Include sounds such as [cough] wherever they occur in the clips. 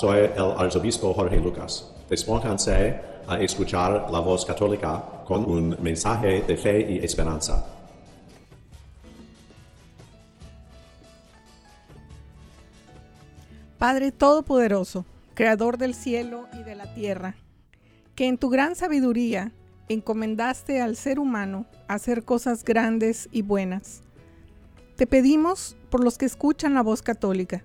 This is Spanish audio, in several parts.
Soy el arzobispo Jorge Lucas. Despónganse a escuchar la voz católica con un mensaje de fe y esperanza. Padre Todopoderoso, Creador del cielo y de la tierra, que en tu gran sabiduría encomendaste al ser humano hacer cosas grandes y buenas. Te pedimos por los que escuchan la voz católica,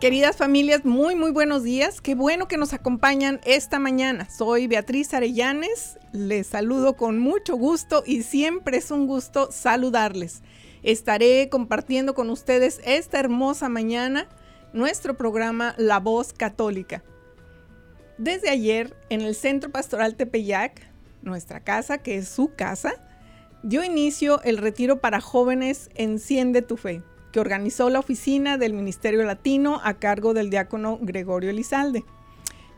Queridas familias, muy muy buenos días. Qué bueno que nos acompañan esta mañana. Soy Beatriz Arellanes. Les saludo con mucho gusto y siempre es un gusto saludarles. Estaré compartiendo con ustedes esta hermosa mañana nuestro programa La Voz Católica. Desde ayer, en el Centro Pastoral Tepeyac, nuestra casa, que es su casa, dio inicio el retiro para jóvenes Enciende tu Fe que organizó la oficina del Ministerio Latino a cargo del diácono Gregorio Elizalde.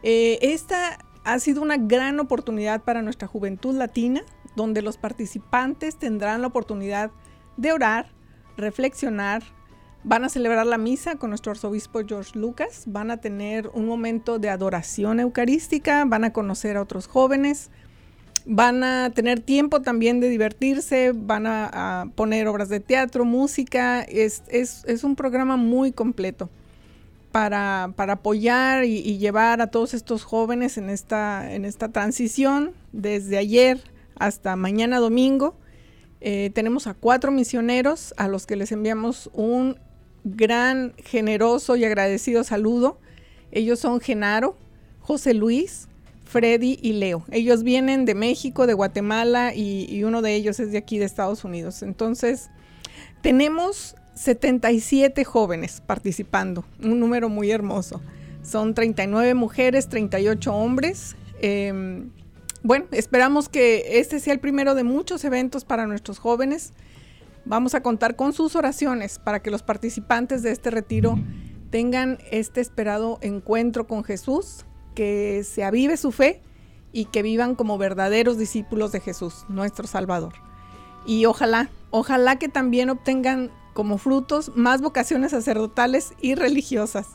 Eh, esta ha sido una gran oportunidad para nuestra juventud latina, donde los participantes tendrán la oportunidad de orar, reflexionar, van a celebrar la misa con nuestro arzobispo George Lucas, van a tener un momento de adoración eucarística, van a conocer a otros jóvenes, Van a tener tiempo también de divertirse, van a, poner obras de teatro, música. Es, un programa muy completo para, apoyar y, llevar a todos estos jóvenes en esta, en esta transición desde ayer hasta mañana domingo. Eh, tenemos a cuatro misioneros a los que les enviamos un gran, generoso y agradecido saludo. Ellos son Genaro, José Luis, Freddy y Leo. Ellos vienen de México, de Guatemala y, uno de ellos es de aquí de Estados Unidos. Entonces, tenemos 77 jóvenes participando, un número muy hermoso. Son 39 mujeres, 38 hombres. Em, bueno, esperamos que este sea el primero de muchos eventos para nuestros jóvenes. Vamos a contar con sus oraciones para que los participantes de este retiro tengan este esperado encuentro con Jesús que se avive su fe y que vivan como verdaderos discípulos de Jesús, nuestro Salvador. Y ojalá, ojalá que también obtengan como frutos más vocaciones sacerdotales y religiosas.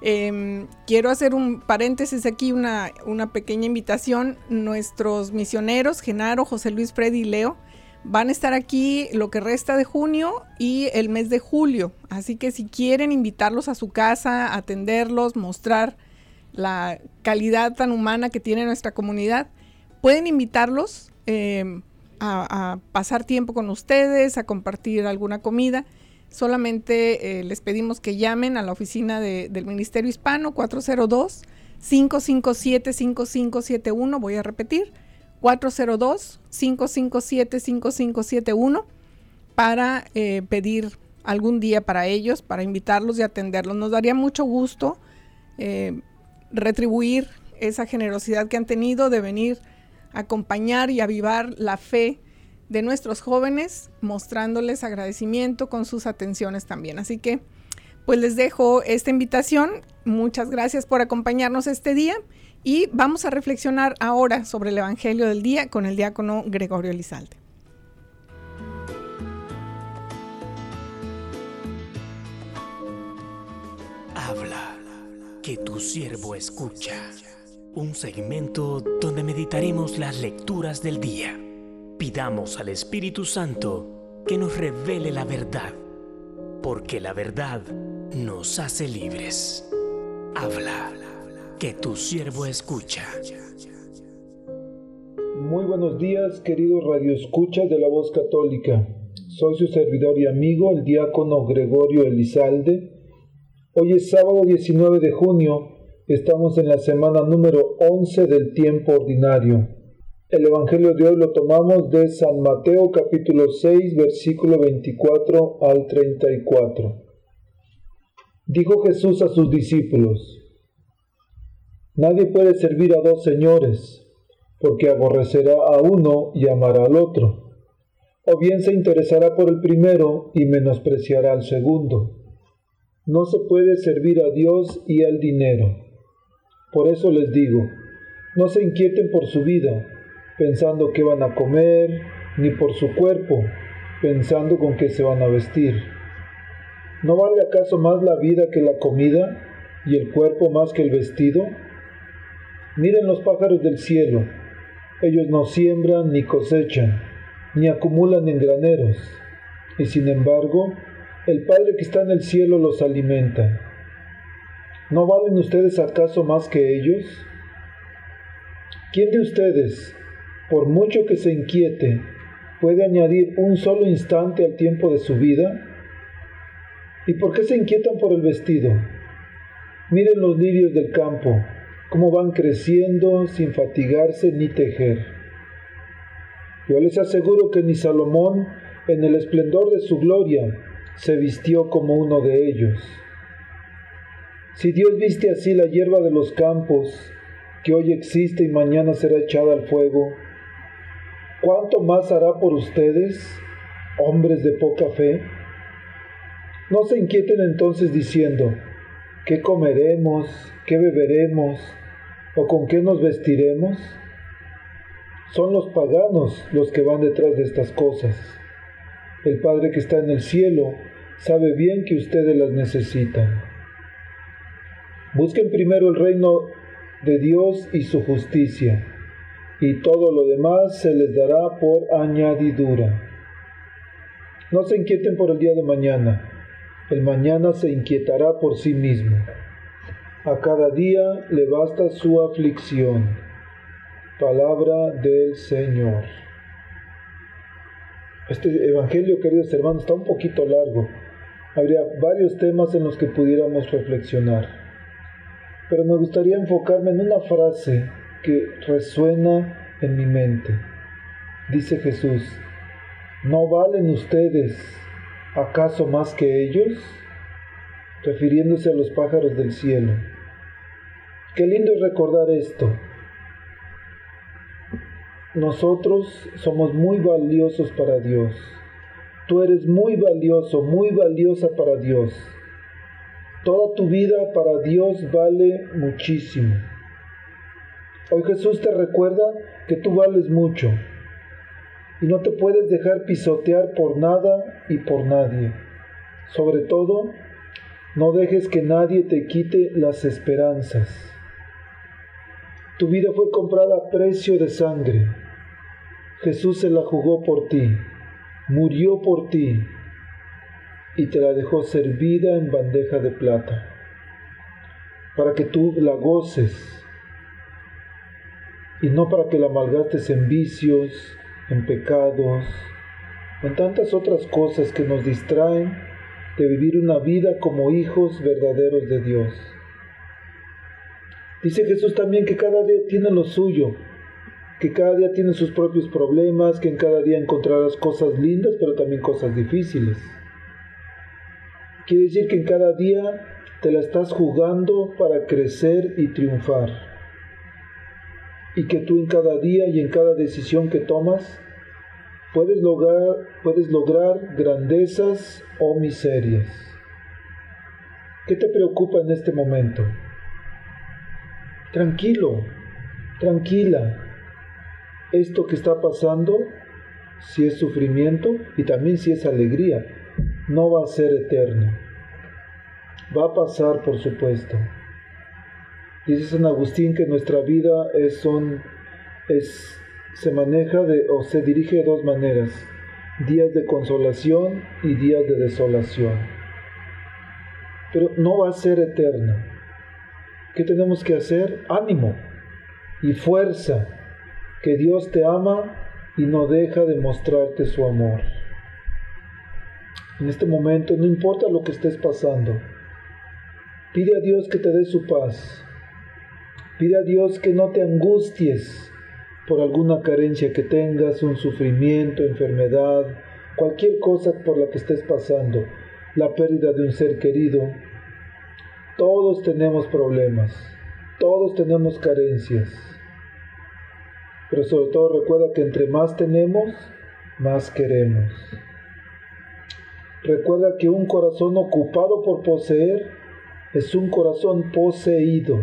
Em, quiero hacer un paréntesis aquí, una, una, pequeña invitación. Nuestros misioneros, Genaro, José Luis, Freddy y Leo, van a estar aquí lo que resta de junio y el mes de julio. Así que si quieren invitarlos a su casa, atenderlos, mostrar la calidad tan humana que tiene nuestra comunidad, pueden invitarlos em, a, pasar tiempo con ustedes, a compartir alguna comida. Solamente eh, les pedimos que llamen a la oficina del Ministerio Hispano 402-557-5571. Voy a repetir, 402-557-5571 para eh, pedir algún día para ellos, para invitarlos y atenderlos. Nos daría mucho gusto eh, retribuir esa generosidad que han tenido de venir a acompañar y avivar la fe de nuestros jóvenes, mostrándoles agradecimiento con sus atenciones también. Así que, pues les dejo esta invitación. Muchas gracias por acompañarnos este día Y vamos a reflexionar ahora sobre el Evangelio del día con el diácono Gregorio Elizalde. Habla, que tu siervo escucha. Un segmento donde meditaremos las lecturas del día. Pidamos al Espíritu Santo que nos revele la verdad, porque la verdad nos hace libres. Habla, que tu siervo escucha. Muy buenos días, queridos radioescuchas de la voz católica. Soy su servidor y amigo, el diácono Gregorio Elizalde. Hoy es sábado 19 de junio, estamos en la semana número 11 del tiempo ordinario. El Evangelio de hoy lo tomamos de San Mateo capítulo 6, versículo 24 al 34. Dijo Jesús a sus discípulos, Nadie puede servir a dos señores, porque aborrecerá a uno y amará al otro, o bien se interesará por el primero y menospreciará al segundo. No se puede servir a Dios y al dinero. Por eso les digo, no se inquieten por su vida, pensando qué van a comer, ni por su cuerpo, pensando con qué se van a vestir. ¿No vale acaso más la vida que la comida y el cuerpo más que el vestido? Miren los pájaros del cielo. Ellos no siembran ni cosechan, ni acumulan en graneros, y sin embargo, el Padre que está en el cielo los alimenta. ¿No valen ustedes acaso más que ellos? ¿Quién de ustedes, por mucho que se inquiete, puede añadir un solo instante al tiempo de su vida? ¿Y por qué se inquietan por el vestido? Miren los lirios del campo, cómo van creciendo sin fatigarse ni tejer. Yo les aseguro que ni Salomón, en el esplendor de su gloria, se vistió como uno de ellos. Si Dios viste así la hierba de los campos, que hoy existe y mañana será echada al fuego, ¿cuánto más hará por ustedes, hombres de poca fe? No se inquieten entonces diciendo, ¿qué comeremos? ¿Qué beberemos? ¿O con qué nos vestiremos? Son los paganos los que van detrás de estas cosas. El Padre que está en el cielo sabe bien que ustedes las necesitan. Busquen primero el reino de Dios y su justicia, y todo lo demás se les dará por añadidura. No se inquieten por el día de mañana, el mañana se inquietará por sí mismo. A cada día le basta su aflicción. Palabra del Señor. Este Evangelio, queridos hermanos, está un poquito largo. Habría varios temas en los que pudiéramos reflexionar. Pero me gustaría enfocarme en una frase que resuena en mi mente. Dice Jesús, ¿no valen ustedes acaso más que ellos? Refiriéndose a los pájaros del cielo. Qué lindo es recordar esto. Nosotros somos muy valiosos para Dios. Tú eres muy valioso, muy valiosa para Dios. Toda tu vida para Dios vale muchísimo. Hoy Jesús te recuerda que tú vales mucho y no te puedes dejar pisotear por nada y por nadie. Sobre todo, no dejes que nadie te quite las esperanzas. Tu vida fue comprada a precio de sangre. Jesús se la jugó por ti, murió por ti y te la dejó servida en bandeja de plata, para que tú la goces y no para que la malgastes en vicios, en pecados, en tantas otras cosas que nos distraen de vivir una vida como hijos verdaderos de Dios. Dice Jesús también que cada día tiene lo suyo, que cada día tiene sus propios problemas, que en cada día encontrarás cosas lindas, pero también cosas difíciles. Quiere decir que en cada día te la estás jugando para crecer y triunfar. Y que tú en cada día y en cada decisión que tomas puedes lograr, puedes lograr grandezas o miserias. ¿Qué te preocupa en este momento? Tranquilo, tranquila, esto que está pasando, si es sufrimiento y también si es alegría, no va a ser eterno. Va a pasar, por supuesto. Dice San Agustín que nuestra vida es, son, es, se maneja de, o se dirige de dos maneras, días de consolación y días de desolación. Pero no va a ser eterna. ¿Qué tenemos que hacer? Ánimo y fuerza, que Dios te ama y no deja de mostrarte su amor. En este momento, no importa lo que estés pasando, pide a Dios que te dé su paz. Pide a Dios que no te angusties por alguna carencia que tengas, un sufrimiento, enfermedad, cualquier cosa por la que estés pasando, la pérdida de un ser querido. Todos tenemos problemas, todos tenemos carencias. Pero sobre todo recuerda que entre más tenemos, más queremos. Recuerda que un corazón ocupado por poseer es un corazón poseído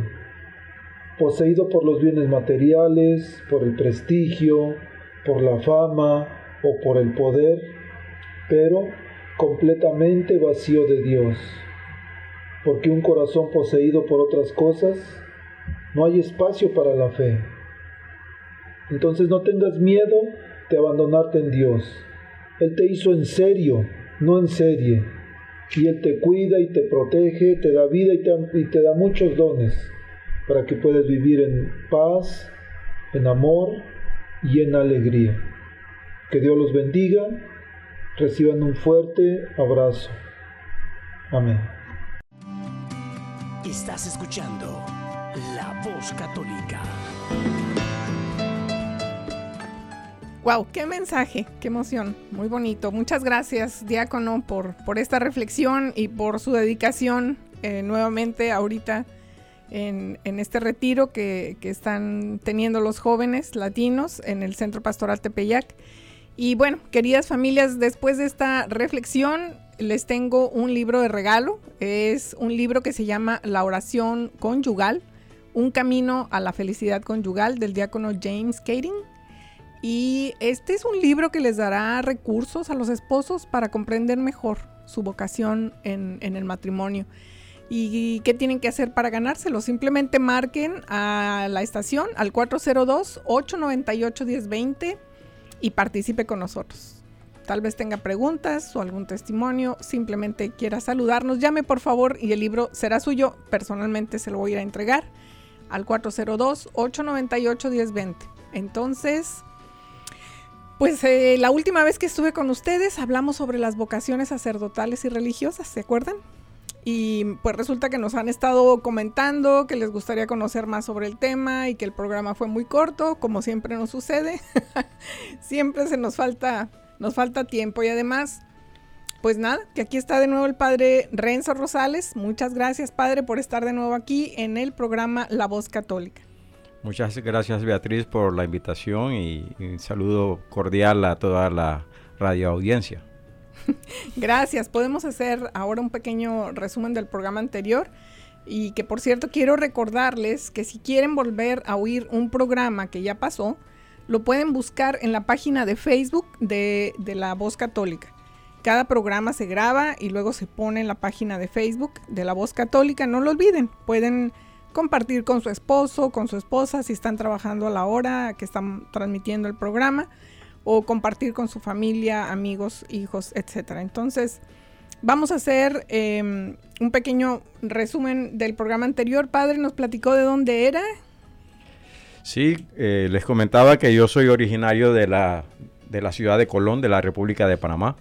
poseído por los bienes materiales, por el prestigio, por la fama o por el poder, pero completamente vacío de Dios. Porque un corazón poseído por otras cosas, no hay espacio para la fe. Entonces no tengas miedo de abandonarte en Dios. Él te hizo en serio, no en serie. Y Él te cuida y te protege, te da vida y te, y te da muchos dones para que puedas vivir en paz, en amor y en alegría. Que Dios los bendiga. Reciban un fuerte abrazo. Amén. Estás escuchando La Voz Católica. Wow, qué mensaje, qué emoción, muy bonito. Muchas gracias, diácono, por, por esta reflexión y por su dedicación eh, nuevamente ahorita en, este retiro que, están teniendo los jóvenes latinos en el Centro Pastoral Tepeyac. Y bueno, queridas familias, después de esta reflexión, les tengo un libro de regalo. Es un libro que se llama La oración conyugal, un camino a la felicidad conyugal del diácono James Kading. Y este es un libro que les dará recursos a los esposos para comprender mejor su vocación en el matrimonio. ¿Y qué tienen que hacer para ganárselo? Simplemente marquen a la estación al 402-898-1020 y participe con nosotros. Tal vez tenga preguntas o algún testimonio, simplemente quiera saludarnos, llame por favor y el libro será suyo. Personalmente se lo voy a ir a entregar al 402-898-1020. Entonces, pues eh, la última vez que estuve con ustedes hablamos sobre las vocaciones sacerdotales y religiosas, ¿se acuerdan? Y pues resulta que nos han estado comentando que les gustaría conocer más sobre el tema y que el programa fue muy corto, como siempre nos sucede. [laughs] siempre se nos falta, nos falta tiempo y además, pues nada, que aquí está de nuevo el padre Renzo Rosales. Muchas gracias, padre, por estar de nuevo aquí en el programa La Voz Católica. Muchas gracias, Beatriz, por la invitación y un saludo cordial a toda la radio audiencia. [laughs] Gracias. Podemos hacer ahora un pequeño resumen del programa anterior. Y que por cierto quiero recordarles que si quieren volver a oír un programa que ya pasó, lo pueden buscar en la página de Facebook de, de, La Voz Católica. Cada programa se graba y luego se pone en la página de Facebook de La Voz Católica. No lo olviden, pueden compartir con su esposo, con su esposa, si están trabajando a la hora que están transmitiendo el programa o compartir con su familia, amigos, hijos, etc. Entonces, vamos a hacer em, un pequeño resumen del programa anterior. Padre, nos platicó de dónde era. Sí, eh, les comentaba que yo soy originario de la, de la ciudad de Colón, de la República de Panamá.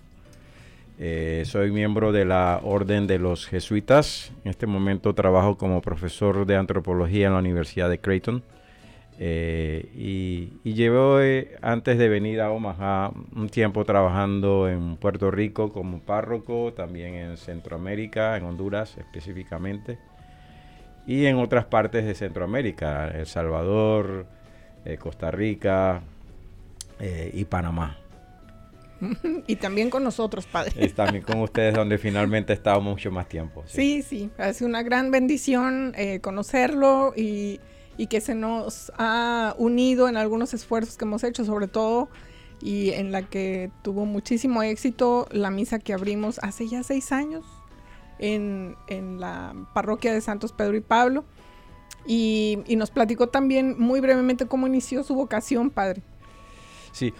Eh, soy miembro de la Orden de los Jesuitas. En este momento trabajo como profesor de antropología en la Universidad de Creighton. Eh, y, llevo eh, antes de venir a Omaha un tiempo trabajando en Puerto Rico como párroco, también en Centroamérica, en Honduras específicamente, y en otras partes de Centroamérica, El Salvador, Costa Rica y Panamá. [laughs] y también con nosotros, padre. Y también con ustedes, donde finalmente he estado mucho más tiempo. Sí, sí, sí. ha sido una gran bendición conocerlo y y que se nos ha unido en algunos esfuerzos que hemos hecho, sobre todo y en la que tuvo muchísimo éxito la misa que abrimos hace ya seis años en, la parroquia de Santos Pedro y Pablo. Y, nos platicó también muy brevemente cómo inició su vocación, padre. Sí,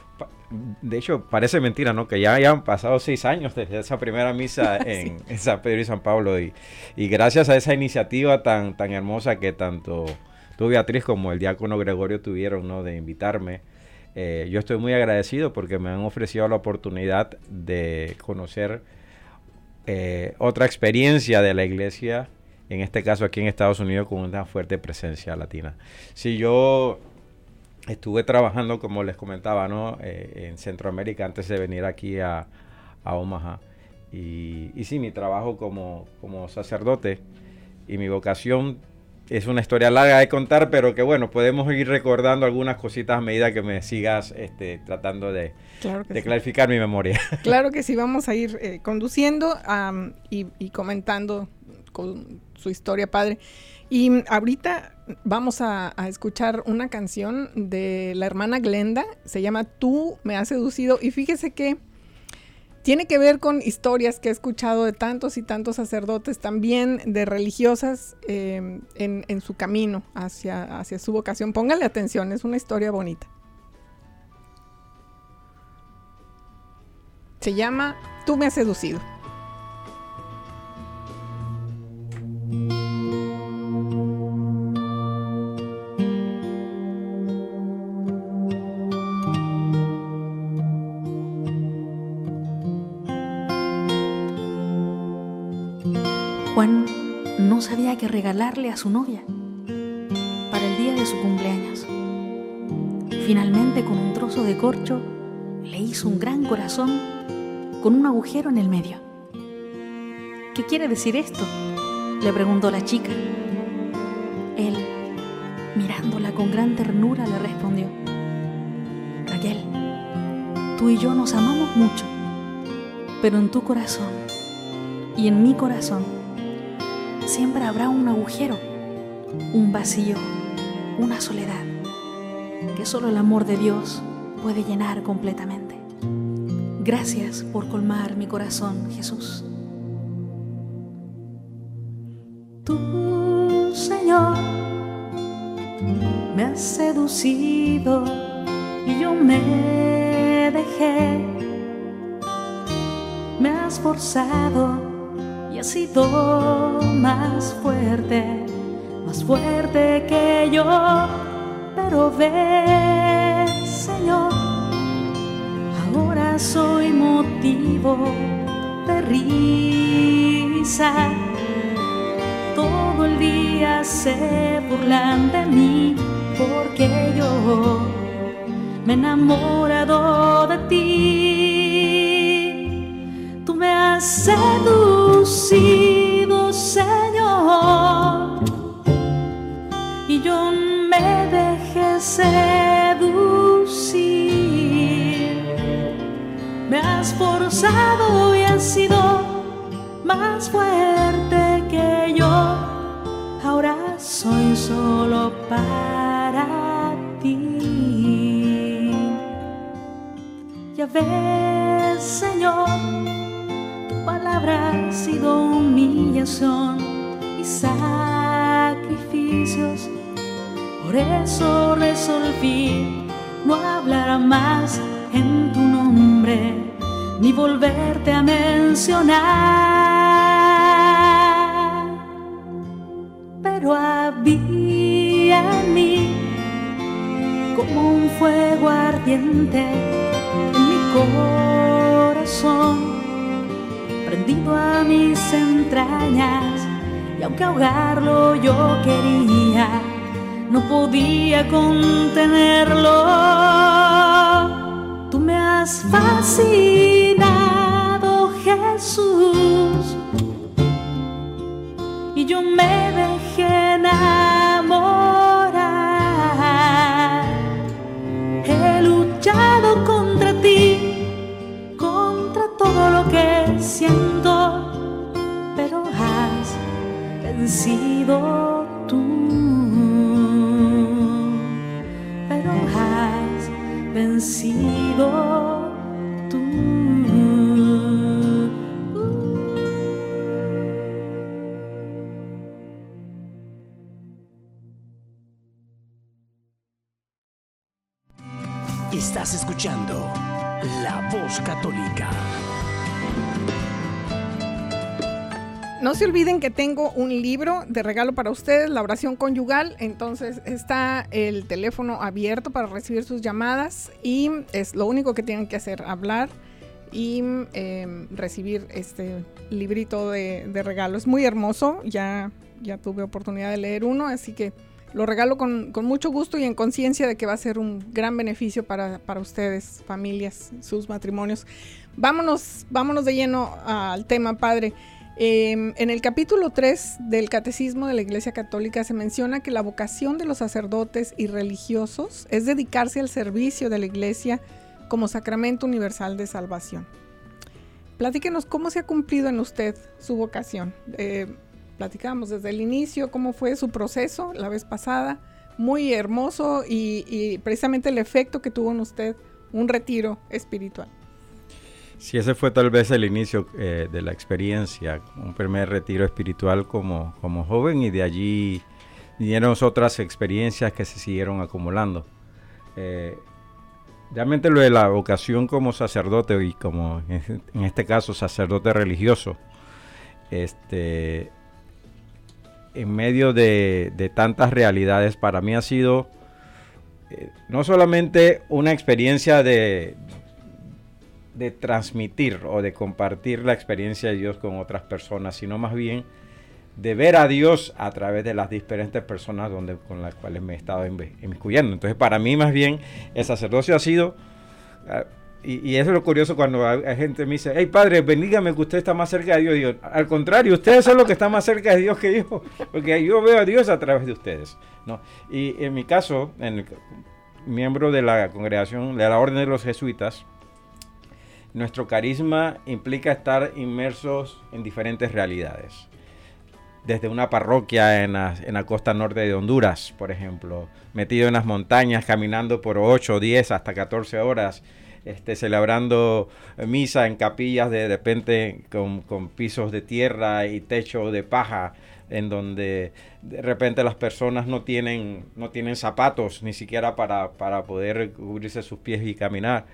de hecho parece mentira, ¿no? Que ya hayan pasado seis años desde esa primera misa [laughs] en, San Pedro y San Pablo y, y, gracias a esa iniciativa tan, tan hermosa que tanto tú Beatriz como el diácono Gregorio tuvieron, ¿no? De invitarme eh, yo estoy muy agradecido porque me han ofrecido la oportunidad de conocer eh, otra experiencia de la iglesia, en este caso aquí en Estados Unidos, con una fuerte presencia latina. Si yo estuve trabajando, como les comentaba, ¿no? Eh, en Centroamérica antes de venir aquí a, Omaha. Y, y, sí, mi trabajo como, como sacerdote y mi vocación es una historia larga de contar, pero que bueno, podemos ir recordando algunas cositas a medida que me sigas este, tratando de, clarificar mi memoria. [laughs] Claro que sí, vamos a ir eh, conduciendo y, comentando con su historia, padre. Y ahorita vamos a, escuchar una canción de la hermana Glenda, se llama Tú me has seducido, y fíjese que tiene que ver con historias que he escuchado de tantos y tantos sacerdotes, también de religiosas em, en, su camino hacia, hacia su vocación. Póngale atención, es una historia bonita. Se llama Tú me has seducido. Juan no sabía qué regalarle a su novia para el día de su cumpleaños. Finalmente, con un trozo de corcho, le hizo un gran corazón con un agujero en el medio. ¿Qué quiere decir esto? le preguntó la chica. Él, mirándola con gran ternura, le respondió, Raquel, tú y yo nos amamos mucho, pero en tu corazón y en mi corazón siempre habrá un agujero, un vacío, una soledad que solo el amor de Dios puede llenar completamente. Gracias por colmar mi corazón, Jesús. Tú, Señor, me has seducido y yo me dejé. Me has forzado ha sido más fuerte, más fuerte que yo. Pero ve, Señor, ahora soy motivo de risa. Todo el día se burlan de mí porque yo me he enamorado de ti seducir. Me has forzado y has sido más fuerte que yo. Ahora soy solo para ti. Ya ves, Señor habrá sido humillación Por eso resolví no hablar más en tu nombre ni volverte a mencionar. Pero había en mí como un fuego ardiente en mi corazón a mis entrañas y aunque ahogarlo yo quería, no podía contenerlo. Tú me has fascinado, Jesús, y yo me dejé enamorar. He luchado contra ti, contra todo lo que siento sido tú. Vencido se olviden que tengo un libro de regalo para ustedes, la oración conyugal. Entonces está el teléfono abierto para recibir sus llamadas y es lo único que tienen que hacer, hablar y em, recibir este librito de, de regalo. Es muy hermoso, ya, ya tuve oportunidad de leer uno, así que lo regalo con, con mucho gusto y en conciencia de que va a ser un gran beneficio para, para ustedes, familias, sus matrimonios. Vámonos, vámonos de lleno al tema, Padre. Eh, en el capítulo 3 del Catecismo de la Iglesia Católica se menciona que la vocación de los sacerdotes y religiosos es dedicarse al servicio de la Iglesia como sacramento universal de salvación. Platíquenos cómo se ha cumplido en usted su vocación. Eh, platicamos desde el inicio cómo fue su proceso la vez pasada, muy hermoso y precisamente el efecto que tuvo en usted un retiro espiritual. Sí, ese fue tal vez el inicio eh, de la experiencia, un primer retiro espiritual como, como joven y de allí vinieron otras experiencias que se siguieron acumulando. Eh, realmente lo de la vocación como sacerdote y como en este caso sacerdote religioso, este, en medio de, de tantas realidades, para mí ha sido eh, no solamente una experiencia de, de transmitir o de compartir la experiencia de Dios con otras personas, sino más bien de ver a Dios a través de las diferentes personas donde, con las cuales me he estado inmiscuyendo. Entonces, para mí más bien el sacerdocio ha sido, uh, y, y, eso es lo curioso cuando hay, hay, gente me dice, hey padre, bendígame que usted está más cerca de Dios. Yo, al contrario, ustedes son los que están más cerca de Dios que yo, porque yo veo a Dios a través de ustedes. ¿no? Y en mi caso, en el, miembro de la congregación, de la orden de los jesuitas, nuestro carisma implica estar inmersos en diferentes realidades. Desde una parroquia en la, costa norte de Honduras, por ejemplo, metido en las montañas, caminando por 8, 10, hasta 14 horas, este, celebrando misa en capillas de, repente con, con pisos de tierra y techo de paja, en donde de repente las personas no tienen, no tienen zapatos ni siquiera para, para poder cubrirse sus pies y caminar.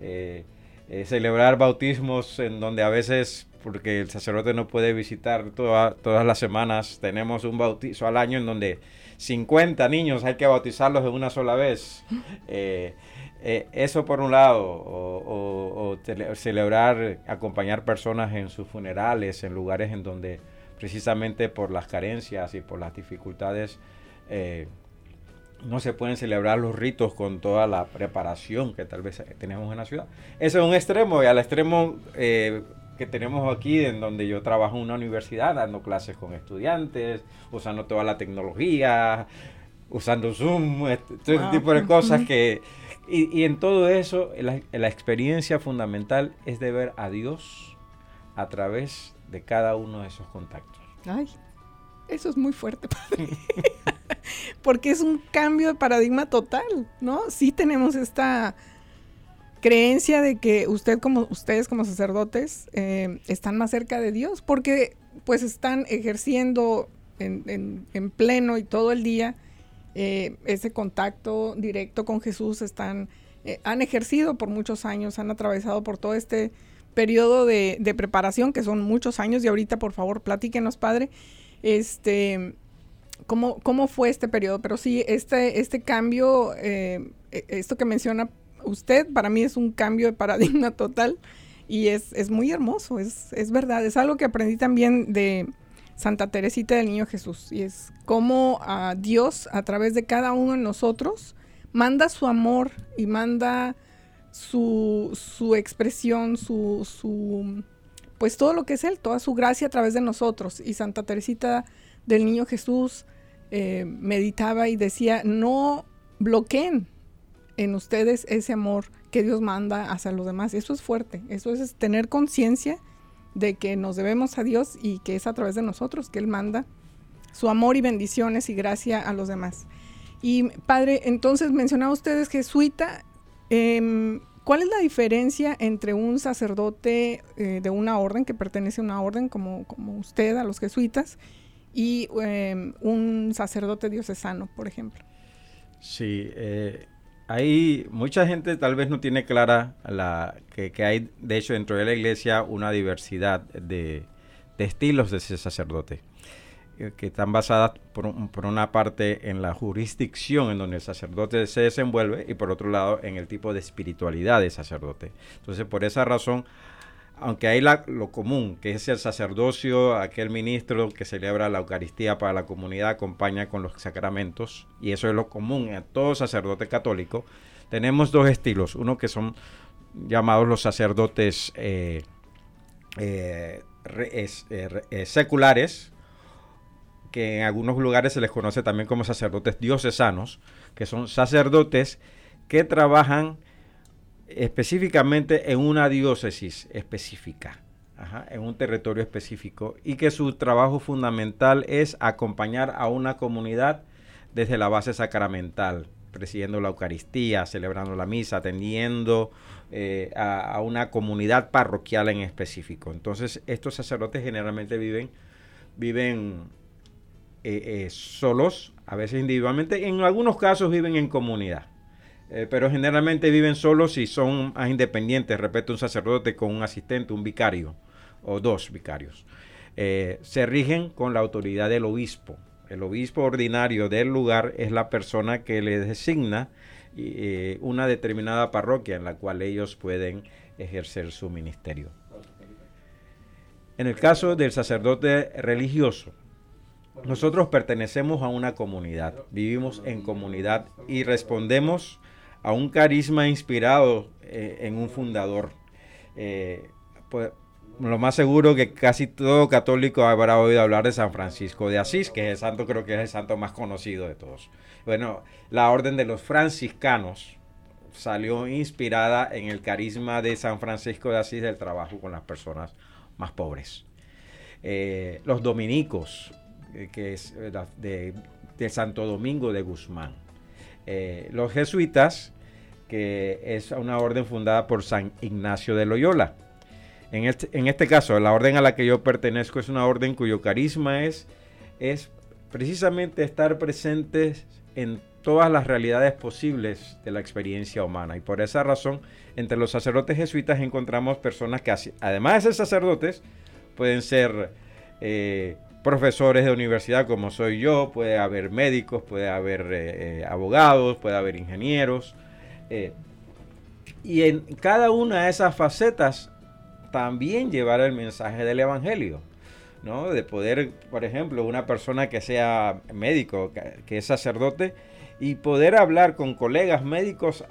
Eh, eh, celebrar bautismos en donde a veces, porque el sacerdote no puede visitar toda, todas las semanas, tenemos un bautizo al año en donde 50 niños hay que bautizarlos de una sola vez. Eh, eh, eso por un lado, o, celebrar, acompañar personas en sus funerales, en lugares en donde precisamente por las carencias y por las dificultades no se pueden celebrar los ritos con toda la preparación que tal vez tenemos en la ciudad. Eso es un extremo, y al extremo eh, que tenemos aquí, en donde yo trabajo en una universidad, dando clases con estudiantes, usando toda la tecnología, usando Zoom, este, wow. ese tipo de cosas que... Y, y en todo eso, la, la, experiencia fundamental es de ver a Dios a través de cada uno de esos contactos. Ay, eso es muy fuerte, padre. [laughs] Porque es un cambio de paradigma total, ¿no? Sí tenemos esta creencia de que usted como ustedes como sacerdotes eh, están más cerca de Dios porque pues están ejerciendo en, en, en pleno y todo el día eh, ese contacto directo con Jesús están eh, han ejercido por muchos años han atravesado por todo este periodo de, de, preparación que son muchos años y ahorita por favor platíquenos padre este cómo, cómo fue este periodo, pero sí, este, este cambio, eh, esto que menciona usted, para mí es un cambio de paradigma [laughs] total y es, es muy hermoso, es, es, verdad, es algo que aprendí también de Santa Teresita del Niño Jesús y es cómo a Dios a través de cada uno de nosotros manda su amor y manda su, su expresión, su, su, pues todo lo que es Él, toda su gracia a través de nosotros. Y Santa Teresita del Niño Jesús eh, meditaba y decía, no bloqueen en ustedes ese amor que Dios manda hacia los demás. Eso es fuerte, eso es tener conciencia de que nos debemos a Dios y que es a través de nosotros que Él manda su amor y bendiciones y gracia a los demás. Y padre, entonces mencionaba ustedes jesuita, Em, ¿Cuál es la diferencia entre un sacerdote eh, de una orden que pertenece a una orden como, como usted, a los jesuitas, y em, un sacerdote diocesano, por ejemplo? Sí, eh, hay mucha gente tal vez no tiene clara la, que, hay, de hecho, dentro de la iglesia una diversidad de, de estilos de ese sacerdote. Eh, que están basadas por, una parte en la jurisdicción en donde el sacerdote se desenvuelve y por otro lado en el tipo de espiritualidad del sacerdote. Entonces por esa razón, aunque hay lo común, que es el sacerdocio, aquel ministro que celebra la Eucaristía para la comunidad, acompaña con los sacramentos, y eso es lo común en todo sacerdote católico, tenemos dos estilos, uno que son llamados los sacerdotes eh, eh, seculares, que en algunos lugares se les conoce también como sacerdotes diocesanos, que son sacerdotes que trabajan específicamente en una diócesis específica, en un territorio específico, y que su trabajo fundamental es acompañar a una comunidad desde la base sacramental, presidiendo la Eucaristía, celebrando la misa, atendiendo eh, a, a, una comunidad parroquial en específico. Entonces, estos sacerdotes generalmente viven, viven eh, eh, solos, a veces individualmente, en algunos casos viven en comunidad. Eh, pero generalmente viven solos y son más independientes, repito, un sacerdote con un asistente, un vicario o dos vicarios. se rigen con la autoridad del obispo. El obispo ordinario del lugar es la persona que le designa una determinada parroquia en la cual ellos pueden ejercer su ministerio. En el caso del sacerdote religioso, nosotros pertenecemos a una comunidad, vivimos en comunidad y respondemos a un carisma inspirado eh, en un fundador. Eh, pues, lo más seguro que casi todo católico habrá oído hablar de San Francisco de Asís, que es el santo, creo que es el santo más conocido de todos. Bueno, la orden de los franciscanos salió inspirada en el carisma de San Francisco de Asís del trabajo con las personas más pobres. Eh, los dominicos eh, que es eh, de, Santo Domingo de Guzmán. Eh, los jesuitas, que es una orden fundada por San Ignacio de Loyola. En este, en este caso, la orden a la que yo pertenezco es una orden cuyo carisma es, es precisamente estar presentes en todas las realidades posibles de la experiencia humana. Y por esa razón, entre los sacerdotes jesuitas encontramos personas que, además de ser sacerdotes, pueden ser profesores de universidad como soy yo, puede haber médicos, puede haber eh, eh, abogados, puede haber ingenieros. Eh, y en cada una de esas facetas también llevar el mensaje del Evangelio. ¿no? De poder, por ejemplo, una persona que sea médico, que, es sacerdote, y poder hablar con colegas médicos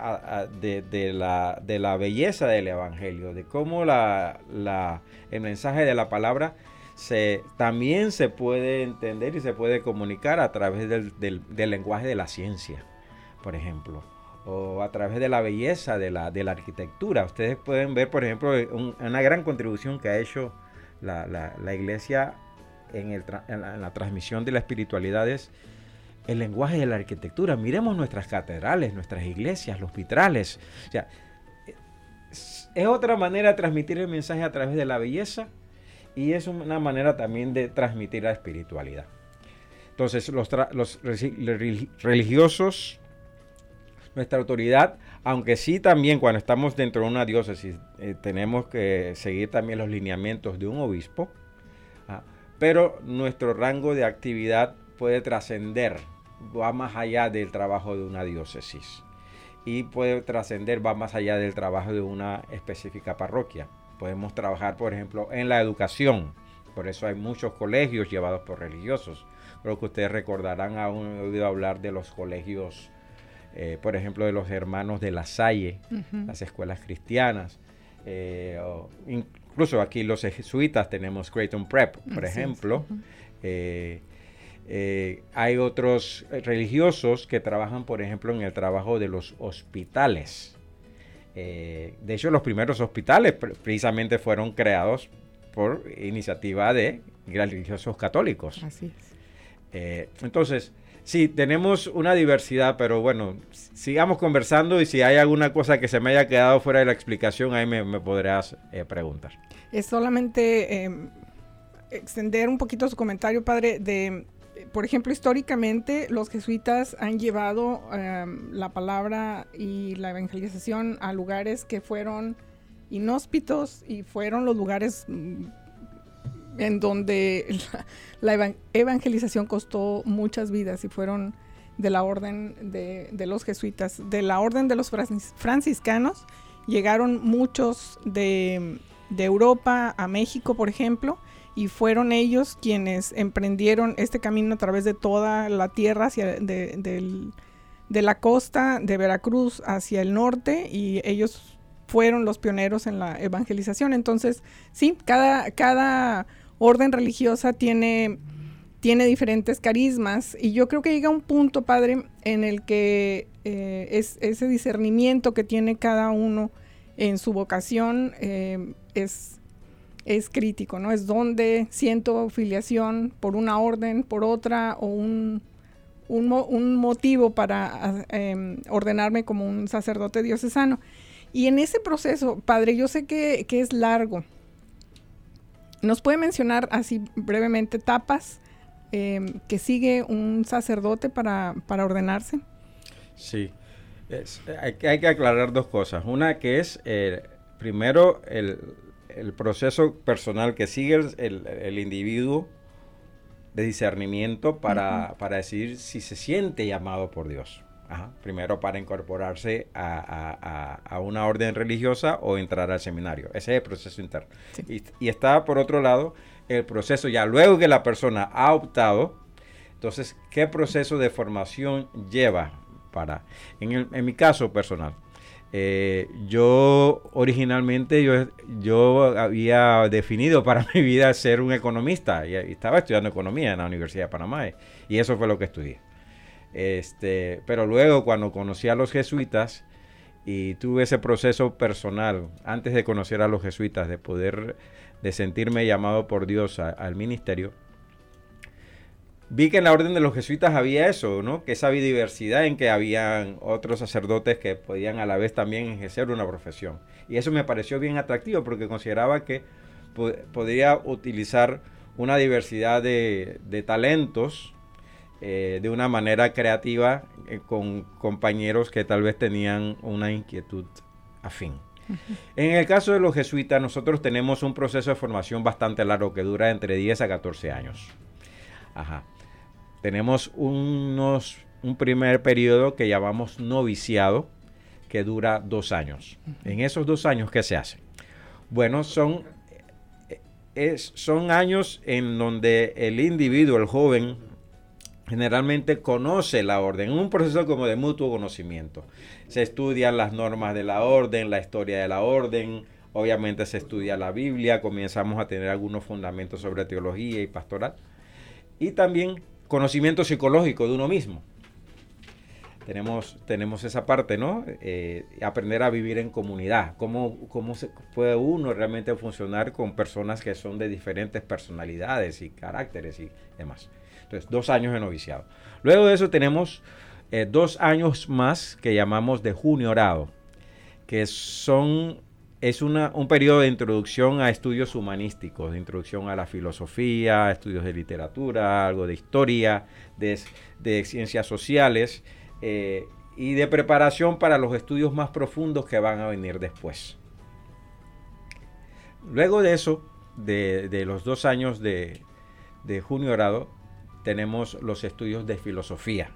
de, la, de, la, belleza del Evangelio, de cómo la, el mensaje de la palabra también se puede entender y se puede comunicar a través del, lenguaje de la ciencia, por ejemplo, o a través de la belleza de la, arquitectura. Ustedes pueden ver, por ejemplo, una gran contribución que ha hecho la, iglesia en, la, transmisión de la espiritualidad es el lenguaje de la arquitectura. Miremos nuestras catedrales, nuestras iglesias, los vitrales. es otra manera de transmitir el mensaje a través de la belleza y es una manera también de transmitir la espiritualidad. Entonces, los, religiosos, nuestra autoridad, aunque sí también cuando estamos dentro de una diócesis eh, tenemos que seguir también los lineamientos de un obispo, ¿ah? pero nuestro rango de actividad puede trascender, va más allá del trabajo de una diócesis y puede trascender, va más allá del trabajo de una específica parroquia. Podemos trabajar, por ejemplo, en la educación. Por eso hay muchos colegios llevados por religiosos. Creo que ustedes recordarán, han oído hablar de los colegios, eh, por ejemplo, de los hermanos de la Salle, las escuelas cristianas. Eh, incluso aquí los jesuitas tenemos Creighton Prep, por ejemplo. Eh, hay otros religiosos que trabajan, por ejemplo, en el trabajo de los hospitales. Eh, de hecho, los primeros hospitales precisamente fueron creados por iniciativa de religiosos católicos. Así es. Eh, entonces, Sí, tenemos una diversidad, pero bueno, sigamos conversando y si hay alguna cosa que se me haya quedado fuera de la explicación, ahí me, podrás eh, preguntar. Es solamente em, extender un poquito su comentario, padre, de, por ejemplo, históricamente los jesuitas han llevado em, la palabra y la evangelización a lugares que fueron inhóspitos y fueron los lugares mm, en donde [laughs] la, evangelización costó muchas vidas y fueron de la orden de, los jesuitas, de la orden de los franciscanos. Llegaron muchos de, Europa a México, por ejemplo, y fueron ellos quienes emprendieron este camino a través de toda la tierra hacia de, de la costa de Veracruz hacia el norte y ellos fueron los pioneros en la evangelización. Entonces, sí, cada, cada orden religiosa tiene, tiene diferentes carismas y yo creo que llega un punto, padre, en el que eh, es, ese discernimiento que tiene cada uno en su vocación eh, es, es crítico, ¿no? Es donde siento filiación por una orden, por otra o un, un, motivo para em, ordenarme como un sacerdote diocesano. Y en ese proceso, padre, yo sé que, que es largo, ¿Nos puede mencionar así brevemente etapas em, que sigue un sacerdote para, ordenarse? Sí, hay, que aclarar dos cosas. Una que es, eh, primero, el, proceso personal que sigue el, individuo de discernimiento para, para decidir si se siente llamado por Dios. Primero para incorporarse a, una orden religiosa o entrar al seminario. Ese es el proceso interno. Y, está por otro lado el proceso ya luego que la persona ha optado. Entonces, ¿qué proceso de formación lleva para... En, mi caso personal, eh, yo originalmente yo, yo había definido para [laughs] mi vida ser un economista y, estaba estudiando economía en la Universidad de Panamá y eso fue lo que estudié. Este, pero luego cuando conocí a los jesuitas y tuve ese proceso personal antes de conocer a los jesuitas, de poder, de sentirme llamado por Dios al ministerio, vi que en la orden de los jesuitas había eso, ¿no? Que esa diversidad en que habían otros sacerdotes que podían a la vez también ejercer una profesión. Y eso me pareció bien atractivo porque consideraba que podría utilizar una diversidad de, de talentos eh, de una manera creativa eh, con compañeros que tal vez tenían una inquietud afín. En el caso de los jesuitas, nosotros tenemos un proceso de formación bastante largo que dura entre 10 a 14 años. Tenemos unos, un primer periodo que llamamos noviciado, que dura dos años. En esos dos años, ¿qué se hace? Bueno, son, eh, son años en donde el individuo, el joven, generalmente conoce la orden, en un proceso como de mutuo conocimiento. Se estudian las normas de la orden, la historia de la orden, obviamente se estudia la Biblia, comenzamos a tener algunos fundamentos sobre teología y pastoral, y también conocimiento psicológico de uno mismo. Tenemos, tenemos esa parte, ¿no? Eh, aprender a vivir en comunidad, cómo, cómo se puede uno realmente funcionar con personas que son de diferentes personalidades y caracteres y demás. Entonces, dos años de noviciado. Luego de eso tenemos eh, dos años más que llamamos de junio orado, que son, es una, un periodo de introducción a estudios humanísticos, de introducción a la filosofía, estudios de literatura, algo de historia, de, ciencias sociales eh, y de preparación para los estudios más profundos que van a venir después. Luego de eso, de, los dos años de, de junio tenemos los estudios de filosofía,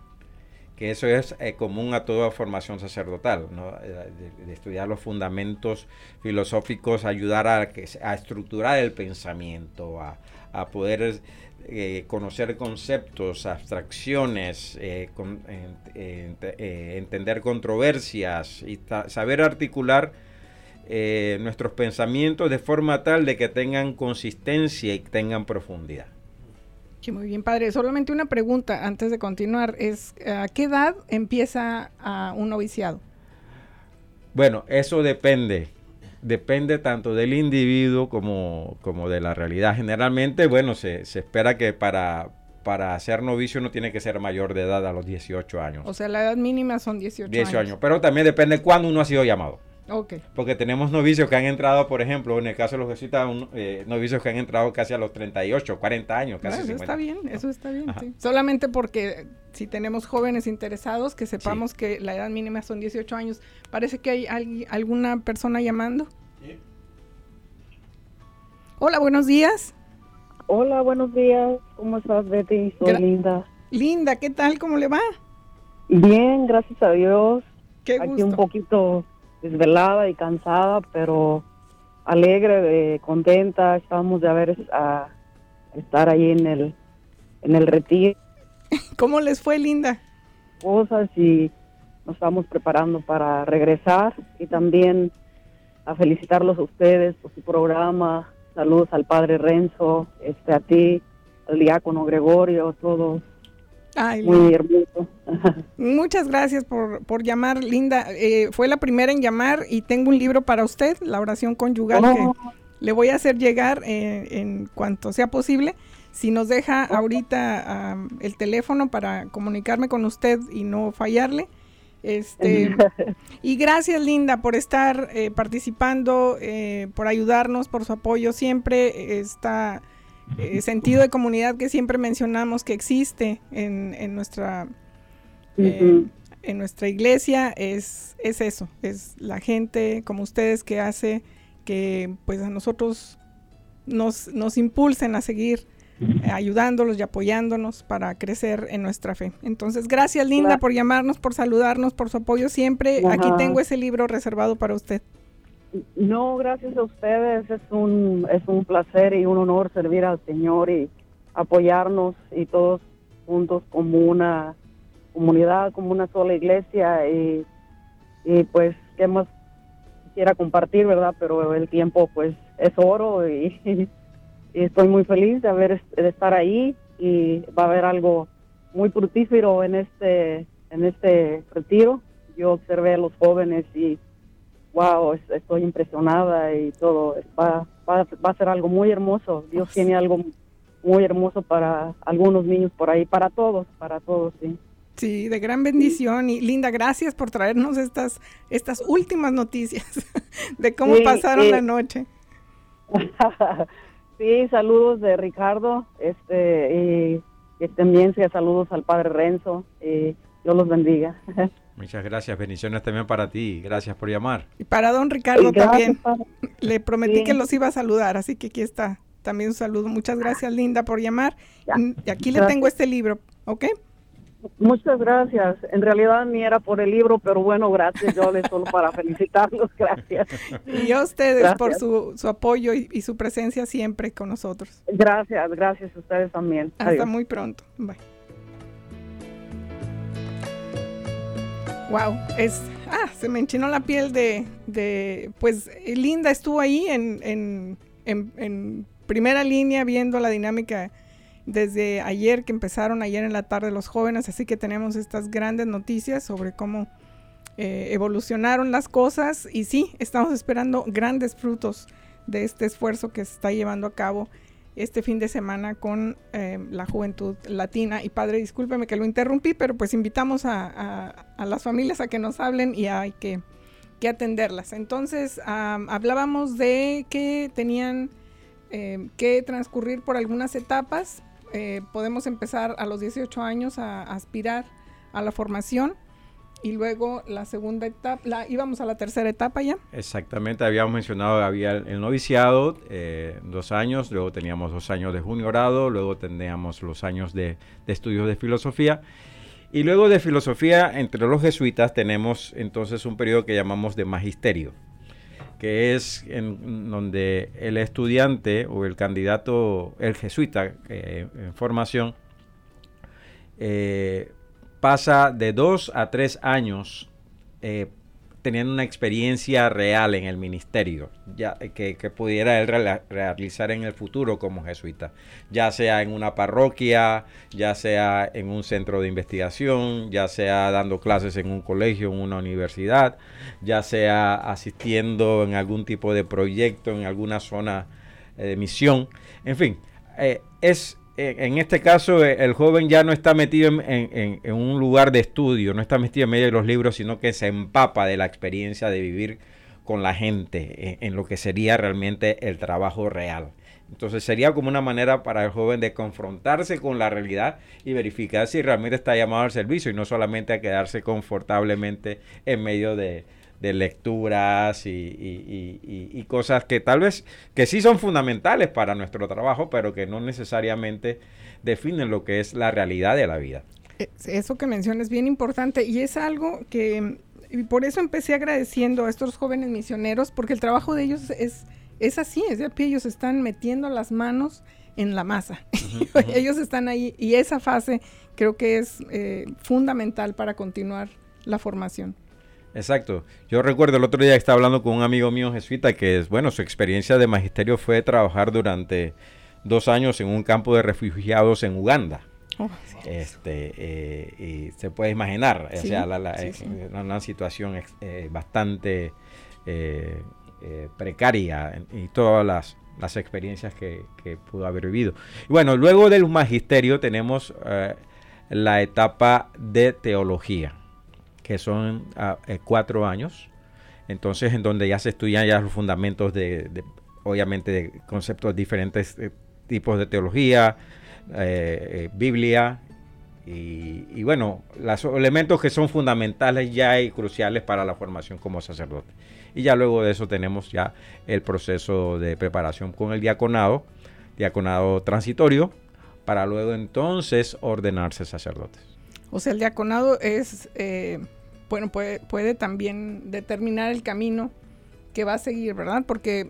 que eso es eh, común a toda formación sacerdotal, eh, de, estudiar los fundamentos filosóficos, ayudar a, a estructurar el pensamiento, a, poder eh, conocer conceptos, abstracciones, entender controversias y saber articular nuestros pensamientos de forma tal de que tengan consistencia y tengan profundidad muy bien, padre. Solamente una pregunta antes de continuar. Es, ¿A qué edad empieza a un noviciado? Bueno, eso depende. Depende tanto del individuo como, como de la realidad. Generalmente, bueno, se, espera que para, para ser novicio no tiene que ser mayor de edad a los 18 años. O sea, la edad mínima son 18, 18 años. Pero también depende de cuándo uno ha sido llamado. Ok. Porque tenemos novicios que han entrado, por ejemplo, en el caso de los jesuitas, un- eh, novicios que han entrado casi a los 38, 40 años, casi Ah, eso 50. está bien, eso está bien. Sí. Solamente porque si tenemos jóvenes interesados, que sepamos que la edad mínima son 18 años. Parece que hay algui- alguna persona llamando. Hola, buenos días. Hola, buenos días. ¿Cómo estás, Betty? Soy Gra- Linda. Linda, ¿qué tal? ¿Cómo le va? Bien, gracias a Dios. Qué Aquí gusto. un poquito desvelada y cansada, pero alegre, de, contenta. Estábamos de haber a estar ahí en el en el retiro, [laughs] ¿Cómo les fue, Linda? cosas y nos estamos preparando para regresar y también a felicitarlos a ustedes por su programa. Saludos al padre Renzo, este a ti, al diácono Gregorio, todos Ay, muy hermoso. [laughs] Muchas gracias por, por llamar, Linda. Eh, fue la primera en llamar y tengo un libro para usted, la oración conyugal, Oh. que le voy a hacer llegar eh, en cuanto sea posible. Si nos deja ahorita am, el teléfono para comunicarme con usted y no fallarle. Este, [laughs] y gracias, Linda, por estar eh, participando, eh, por ayudarnos, por su apoyo siempre. Está eh, sentido de comunidad que siempre mencionamos que existe en, en nuestra eh, en nuestra iglesia es, es eso, es la gente como ustedes que hace que pues a nosotros nos, nos impulsen a seguir ayudándolos y apoyándonos para crecer en nuestra fe. Entonces, gracias Linda por llamarnos, por saludarnos, por su apoyo siempre. Aquí tengo ese libro reservado para usted. No, gracias a ustedes. Es un, es un placer y un honor servir al Señor y apoyarnos y todos juntos como una comunidad, como una sola iglesia. Y, y pues, ¿qué más quisiera compartir, verdad? Pero el tiempo, pues, es oro y, [laughs] estoy muy feliz de, haber, de estar ahí y va a haber algo muy fructífero en este, en este retiro. Yo observé a los jóvenes y wow, es- estoy impresionada y todo. Va, va, va a ser algo muy hermoso. Dios tiene algo muy hermoso para algunos niños por ahí, para todos, para todos, sí. Sí, de gran bendición. Y Linda, gracias por traernos estas, estas últimas noticias [laughs] de cómo Sí, pasaron la noche. [laughs] sí, saludos de Ricardo, este, y, y también sí, saludos al padre Renzo, y Dios los bendiga. [laughs] Muchas gracias, bendiciones también para ti. Gracias por llamar. Y para don Ricardo gracias, también. padre. Le prometí Sí. que los iba a saludar, así que aquí está también un saludo. Muchas gracias, Linda, por llamar. Ya. Mm, Y aquí le tengo este libro, ¿ok? Muchas gracias. En realidad ni era por el libro, pero bueno, gracias. Yo le solo para felicitarlos, gracias. [laughs] Y a ustedes por su, su apoyo y, y su presencia siempre con nosotros. Gracias, gracias a ustedes también. Hasta Adiós. muy pronto. Bye. Wow, es, ah, se me enchinó la piel de, de pues Linda estuvo ahí en, en, en, en primera línea viendo la dinámica desde ayer que empezaron ayer en la tarde los jóvenes, así que tenemos estas grandes noticias sobre cómo eh, evolucionaron las cosas y sí, estamos esperando grandes frutos de este esfuerzo que se está llevando a cabo este fin de semana con eh, la juventud latina. Y padre, discúlpeme que lo interrumpí, pero pues invitamos a, a- las familias a que nos hablen y hay que, que atenderlas. Entonces, am, hablábamos de que tenían eh, que transcurrir por algunas etapas. Eh, podemos empezar a los 18 años a aspirar a la formación y luego la segunda etapa, íbamos a la tercera etapa ya. Exactamente, habíamos mencionado, había el, el noviciado, eh, dos años, luego teníamos dos años de juniorado, luego teníamos los años de, de estudios de filosofía. Y luego de filosofía, entre los jesuitas, tenemos entonces un periodo que llamamos de magisterio, que es en donde el estudiante o el candidato, el jesuita eh, en formación, eh, pasa de dos a tres años eh, teniendo una experiencia real en el ministerio, ya, eh, que, pudiera él realizar en el futuro como jesuita, ya sea en una parroquia, ya sea en un centro de investigación, ya sea dando clases en un colegio, en una universidad, ya sea asistiendo en algún tipo de proyecto, en alguna zona eh, de misión, en fin, es en este caso eh, el joven ya no está metido en, un lugar de estudio, no está metido en medio de los libros, sino que se empapa de la experiencia de vivir con la gente, en, lo que sería realmente el trabajo real. Entonces sería como una manera para el joven de confrontarse con la realidad y verificar si realmente está llamado al servicio y no solamente a quedarse confortablemente en medio de, lecturas y, cosas que tal vez que sí son fundamentales para nuestro trabajo, pero que no necesariamente definen lo que es la realidad de la vida. Eso que mencionas es bien importante y es algo que, y por eso empecé agradeciendo a estos jóvenes misioneros, porque el trabajo de ellos es es así, es de pie, ellos están metiendo las manos en la masa. [laughs] ellos están ahí y esa fase creo que es eh, fundamental para continuar la formación. Exacto. Yo recuerdo el otro día que estaba hablando con un amigo mío jesuita que es, bueno, su experiencia de magisterio fue trabajar durante dos años en un campo de refugiados en Uganda. Oh, este eh, y se puede imaginar, o sea, la, eh, una situación bastante eh, precaria y todas las, experiencias que, pudo haber vivido. Y bueno, luego del magisterio tenemos eh, la etapa de teología, que son ah, eh, cuatro años. Entonces, en donde ya se estudian ya los fundamentos de, obviamente, de conceptos diferentes tipos de teología, Biblia, y, bueno, los elementos que son fundamentales ya y cruciales para la formación como sacerdote. Y ya luego de eso tenemos ya el proceso de preparación con el diaconado, diaconado transitorio, para luego entonces ordenarse sacerdotes. O sea, el diaconado es, eh, bueno, puede, puede también determinar el camino que va a seguir, ¿verdad? Porque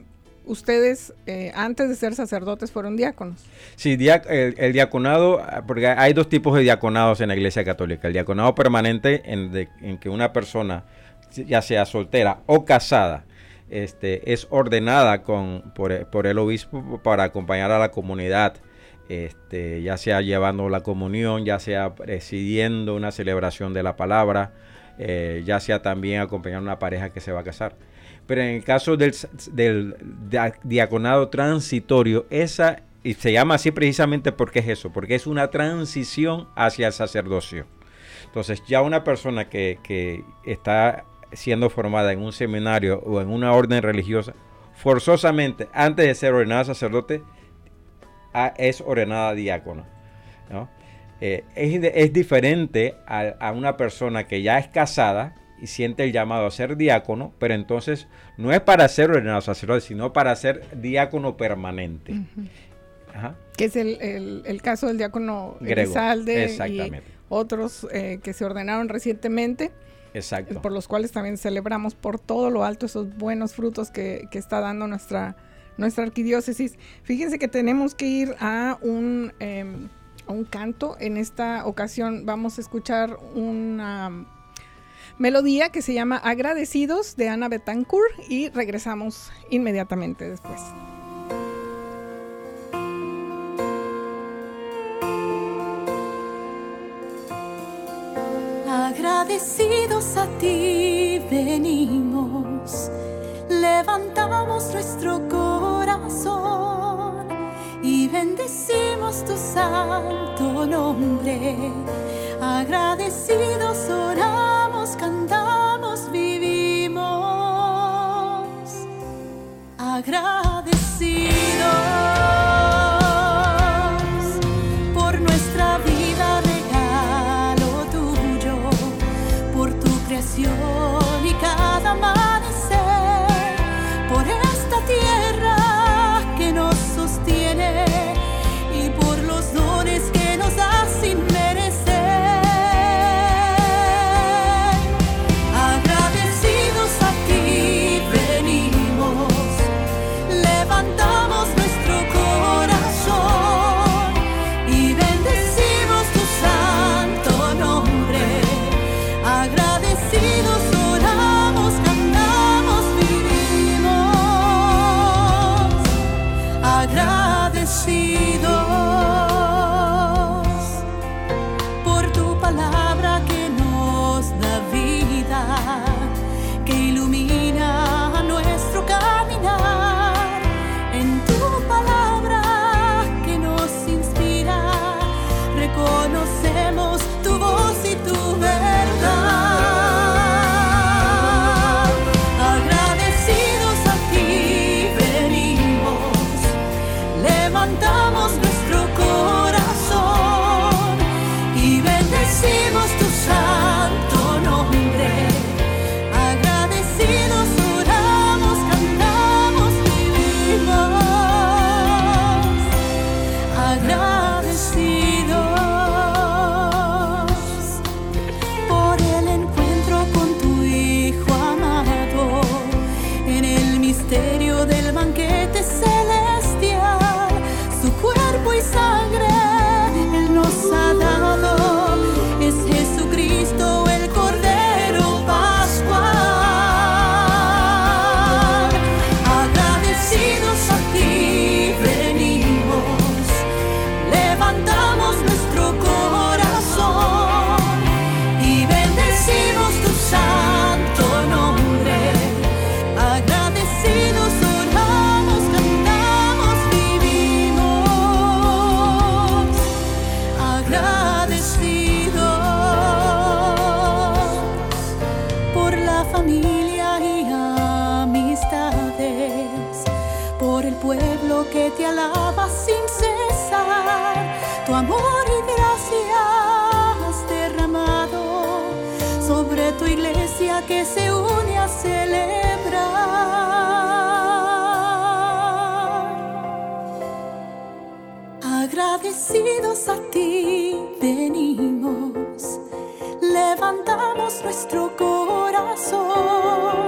ustedes eh, antes de ser sacerdotes fueron diáconos. Sí, el, diaconado, porque hay dos tipos de diaconados en la Iglesia Católica. El diaconado permanente en, que una persona ya sea soltera o casada, este, es ordenada con, por, el obispo para acompañar a la comunidad, este, ya sea llevando la comunión, ya sea presidiendo una celebración de la palabra, eh, ya sea también acompañando a una pareja que se va a casar. Pero en el caso del, diaconado transitorio, esa y se llama así precisamente porque es eso, porque es una transición hacia el sacerdocio. Entonces ya una persona que, que está siendo formada en un seminario o en una orden religiosa, forzosamente, antes de ser ordenada sacerdote, es ordenada diácono. Eh, es, diferente a, una persona que ya es casada y siente el llamado a ser diácono, pero entonces no es para ser ordenado sacerdote, sino para ser diácono permanente. Que es el, caso del diácono Gregsalde y otros eh, que se ordenaron recientemente. Exacto. Por los cuales también celebramos por todo lo alto esos buenos frutos que, está dando nuestra, nuestra arquidiócesis. Fíjense que tenemos que ir a un, em, a un canto. En esta ocasión vamos a escuchar una melodía que se llama Agradecidos de Ana Betancourt y regresamos inmediatamente después. Agradecidos a ti venimos, levantamos nuestro corazón bendecimos tu santo nombre. Agradecidos oramos, cantamos, vivimos. Agradecidos. Te alaba sin cesar, tu amor y gracia has derramado sobre tu iglesia que se une a celebrar. Agradecidos a ti venimos, levantamos nuestro corazón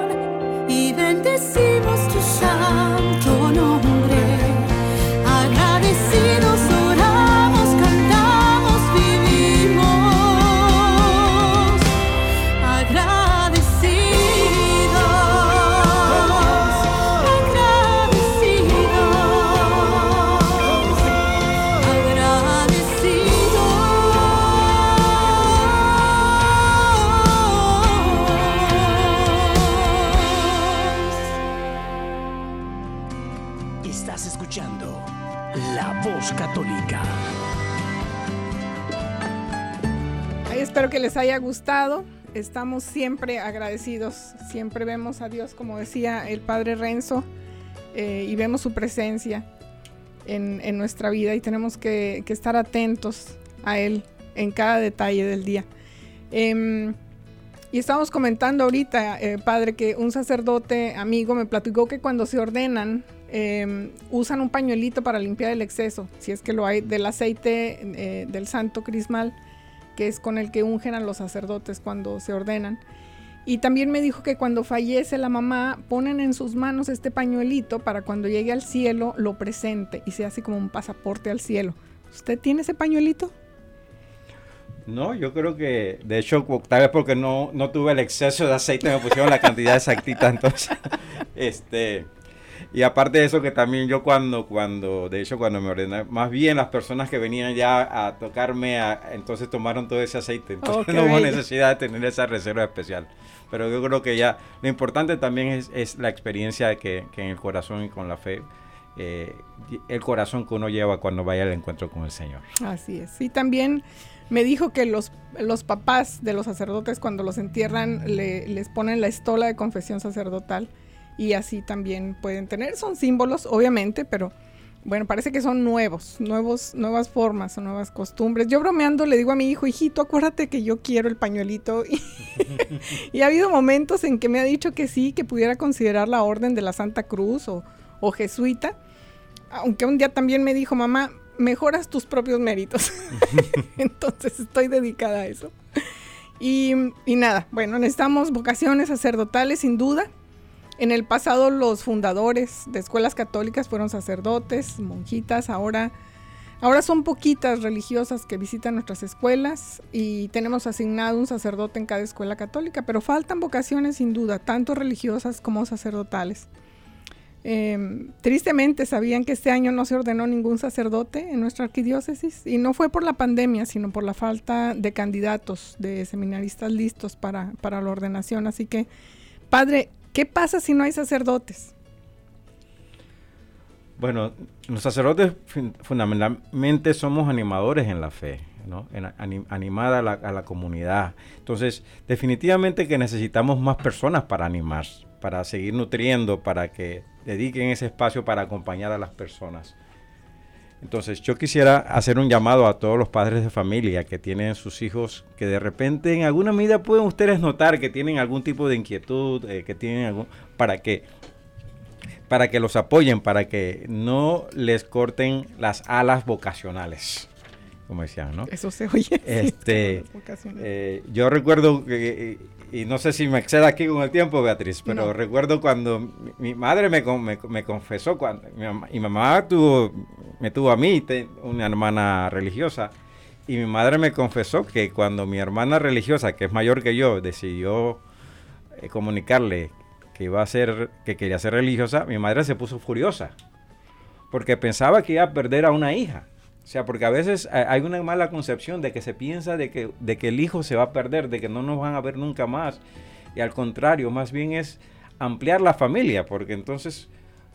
les haya gustado. Estamos siempre agradecidos. Siempre vemos a Dios, como decía el Padre Renzo, eh, y vemos su presencia en, nuestra vida y tenemos que, estar atentos a Él en cada detalle del día. Em, y estábamos comentando ahorita, eh, Padre, que un sacerdote amigo me platicó que cuando se ordenan, em, usan un pañuelito para limpiar el exceso, si es que lo hay, del aceite eh, del santo crismal que es con el que ungen a los sacerdotes cuando se ordenan. Y también me dijo que cuando fallece la mamá, ponen en sus manos este pañuelito para cuando llegue al cielo lo presente y sea así como un pasaporte al cielo. ¿Usted tiene ese pañuelito? No, yo creo que, de hecho, tal vez porque no, no tuve el exceso de aceite, me pusieron la cantidad exactita, [laughs] entonces, este, y aparte de eso que también yo cuando, cuando, de hecho, cuando me ordené, más bien las personas que venían ya a tocarme, a- entonces tomaron todo ese aceite, entonces qué [laughs] no hubo necesidad de tener esa reserva especial. Pero yo creo que ya, lo importante también es, es la experiencia que, que en el corazón y con la fe, eh, el corazón que uno lleva cuando vaya al encuentro con el Señor. Así es. Y también me dijo que los, los papás de los sacerdotes cuando los entierran le- les ponen la estola de confesión sacerdotal y así también pueden tener. Son símbolos, obviamente, pero bueno, parece que son nuevos, nuevos, nuevas formas o nuevas costumbres. Yo bromeando le digo a mi hijo, hijito, acuérdate que yo quiero el pañuelito. Y, [laughs] y ha habido momentos en que me ha dicho que sí, que pudiera considerar la orden de la Santa Cruz o, o jesuita. Aunque un día también me dijo, mamá, mejoras tus propios méritos. [laughs] Entonces estoy dedicada a eso. Y, y nada, bueno, necesitamos vocaciones sacerdotales sin duda. En el pasado los fundadores de escuelas católicas fueron sacerdotes, monjitas, ahora, ahora son poquitas religiosas que visitan nuestras escuelas y tenemos asignado un sacerdote en cada escuela católica, pero faltan vocaciones sin duda, tanto religiosas como sacerdotales. Eh, tristemente sabían que este año no se ordenó ningún sacerdote en nuestra arquidiócesis y no fue por la pandemia, sino por la falta de candidatos, de seminaristas listos para, para la ordenación. Así que, padre, ¿qué pasa si no hay sacerdotes? Bueno, los sacerdotes fun- fundamentalmente somos animadores en la fe, ¿no? En a- ani- animar a la, a la comunidad. Entonces, definitivamente que necesitamos más personas para animar, para seguir nutriendo, para que dediquen ese espacio para acompañar a las personas. Entonces, yo quisiera hacer un llamado a todos los padres de familia que tienen sus hijos, que de repente en alguna medida pueden ustedes notar que tienen algún tipo de inquietud, eh, que tienen algún, para que para que los apoyen, para que no les corten las alas vocacionales, como decían, ¿no? Eso se oye. [laughs] Este, eh, yo recuerdo, que, y, no sé si me exceda aquí con el tiempo, Beatriz, pero No. recuerdo cuando mi, mi madre me, me- me confesó, cuando mi mamá, mi mamá tuvo, me tuvo a mí, una hermana religiosa, y mi madre me confesó que cuando mi hermana religiosa, que es mayor que yo, decidió eh, comunicarle que iba a ser, que quería ser religiosa, mi madre se puso furiosa, porque pensaba que iba a perder a una hija. O sea, porque a veces ha- hay una mala concepción de que se piensa de que, de que el hijo se va a perder, de que no nos van a ver nunca más. Y al contrario, más bien es ampliar la familia, porque entonces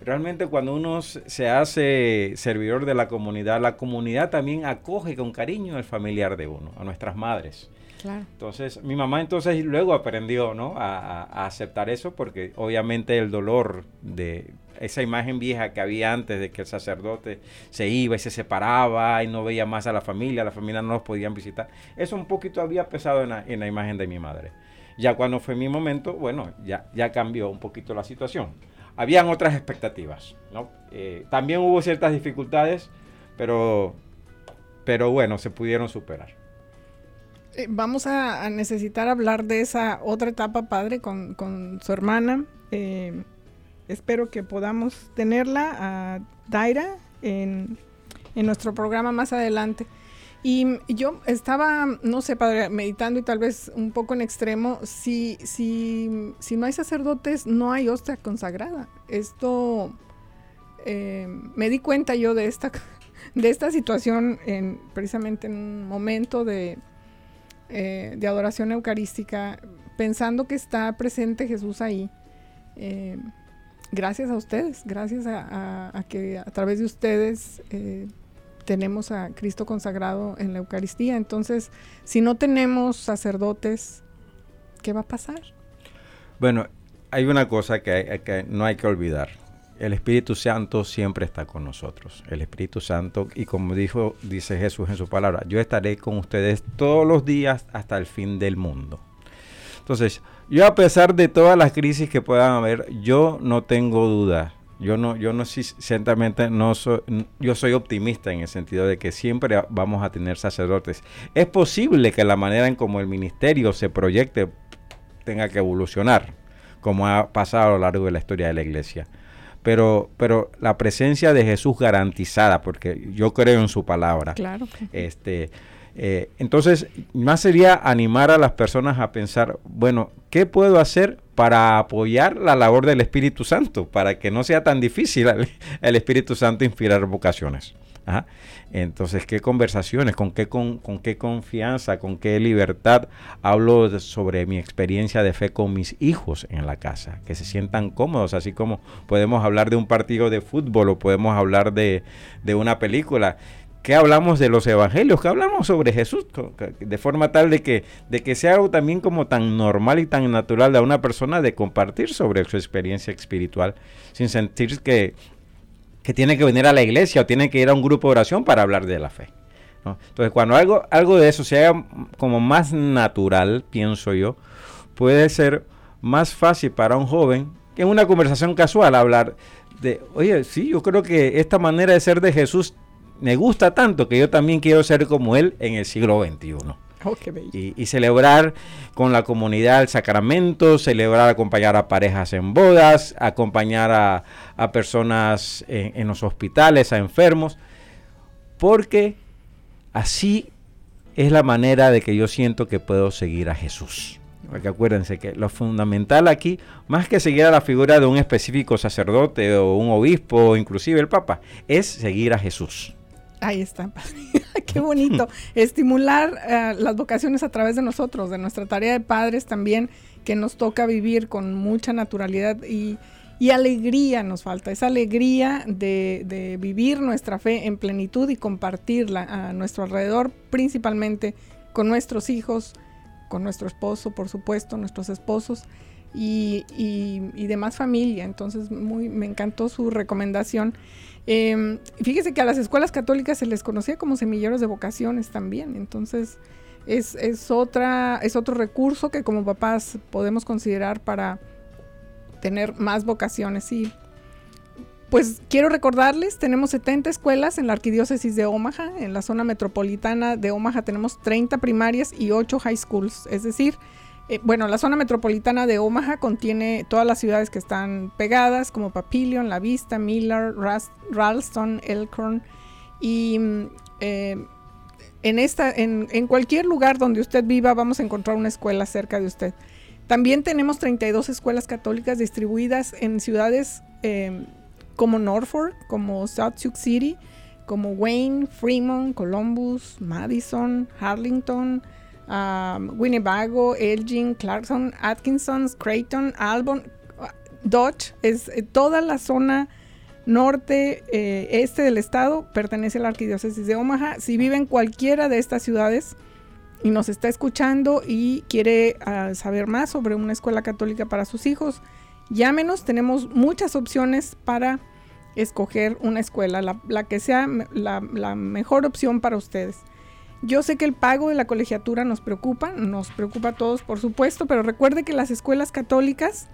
realmente cuando uno se hace servidor de la comunidad, la comunidad también acoge con cariño al familiar de uno, a nuestras madres. Entonces, mi mamá entonces luego aprendió, ¿no? A, a, aceptar eso porque obviamente el dolor de esa imagen vieja que había antes de que el sacerdote se iba y se separaba y no veía más a la familia, la familia no los podían visitar, eso un poquito había pesado en la, en la imagen de mi madre. Ya cuando fue mi momento, bueno, ya, ya cambió un poquito la situación. Habían otras expectativas, ¿no? Eh, también hubo ciertas dificultades, pero, pero bueno, se pudieron superar. Eh, vamos a, necesitar hablar de esa otra etapa, padre, con, su hermana. Eh, espero que podamos tenerla a Daira en, en nuestro programa más adelante. Y yo estaba, no sé, padre, meditando y tal vez un poco en extremo, si, si, si no hay sacerdotes, no hay hostia consagrada. Esto, eh, me di cuenta yo de esta, [laughs] de esta situación en, precisamente en un momento de, eh, de adoración eucarística, pensando que está presente Jesús ahí. Eh, gracias a ustedes, gracias a, que a través de ustedes tenemos a Cristo consagrado en la Eucaristía. Entonces, si no tenemos sacerdotes, ¿qué va a pasar? Bueno, hay una cosa que, no hay que olvidar. El Espíritu Santo siempre está con nosotros. El Espíritu Santo, y como dijo, dice Jesús en su palabra, yo estaré con ustedes todos los días hasta el fin del mundo. Entonces, yo a pesar de todas las crisis que puedan haber, yo no tengo duda yo no, yo no ciertamente no soy, yo soy optimista en el sentido de que siempre vamos a tener sacerdotes. Es posible que la manera en como el ministerio se proyecte tenga que evolucionar, como ha pasado a lo largo de la historia de la iglesia. Pero, pero la presencia de Jesús garantizada, porque yo creo en su palabra. Claro. Este, eh, entonces, más sería animar a las personas a pensar, bueno, ¿qué puedo hacer para apoyar la labor del Espíritu Santo? Para que no sea tan difícil el, Espíritu Santo inspirar vocaciones. Entonces, ¿qué conversaciones, con qué, con, qué confianza, con qué libertad hablo sobre mi experiencia de fe con mis hijos en la casa? Que se sientan cómodos, así como podemos hablar de un partido de fútbol o podemos hablar de, de una película ¿Qué hablamos de los evangelios? ¿Qué hablamos sobre Jesús? De forma tal de que, de que sea algo también como tan normal y tan natural de una persona de compartir sobre su experiencia espiritual sin sentir que, que tiene que venir a la iglesia o tiene que ir a un grupo de oración para hablar de la fe. Entonces, cuando algo, algo de eso sea como más natural, pienso yo, puede ser más fácil para un joven que en una conversación casual hablar de, oye, sí, yo creo que esta manera de ser de Jesús me gusta tanto que yo también quiero ser como él en el siglo XXI. Y, celebrar con la comunidad el sacramento, celebrar, acompañar a parejas en bodas, acompañar a, personas en, los hospitales, a enfermos, porque así es la manera de que yo siento que puedo seguir a Jesús. Porque acuérdense que lo fundamental aquí, más que seguir a la figura de un específico sacerdote o un obispo o inclusive el Papa, es seguir a Jesús. Ahí está, qué bonito. [laughs] Estimular eh, las vocaciones a través de nosotros, de nuestra tarea de padres también, que nos toca vivir con mucha naturalidad y, alegría nos falta, esa alegría de, vivir nuestra fe en plenitud y compartirla a nuestro alrededor, principalmente con nuestros hijos, con nuestro esposo, por supuesto, nuestros esposos. Y, y demás familia. Entonces, muy, me encantó su recomendación. Eh, fíjese que a las escuelas católicas se les conocía como semilleros de vocaciones también, entonces es, es, otra, es otro recurso que como papás podemos considerar para tener más vocaciones. Y pues quiero recordarles, tenemos 70 escuelas en la arquidiócesis de Omaha, en la zona metropolitana de Omaha tenemos 30 primarias y 8 high schools, es decir, eh, bueno, la zona metropolitana de Omaha contiene todas las ciudades que están pegadas, como Papillion, La Vista, Miller, Ralston, Elkhorn. Y mm, eh, en, esta, en, cualquier lugar donde usted viva vamos a encontrar una escuela cerca de usted. También tenemos 32 escuelas católicas distribuidas en ciudades eh, como Norfolk, como South Sioux City, como Wayne, Fremont, Columbus, Madison, Harlington, Winnebago, Elgin, Clarkson, Atkinson, Creighton, Albon, Dodge, es eh, toda la zona norte, eh, este del estado, pertenece a la arquidiócesis de Omaha. Si vive en cualquiera de estas ciudades y nos está escuchando y quiere uh, saber más sobre una escuela católica para sus hijos, llámenos. Tenemos muchas opciones para escoger una escuela, la, que sea la mejor opción para ustedes. Yo sé que el pago de la colegiatura nos preocupa, nos preocupa a todos por supuesto, pero recuerde que las escuelas católicas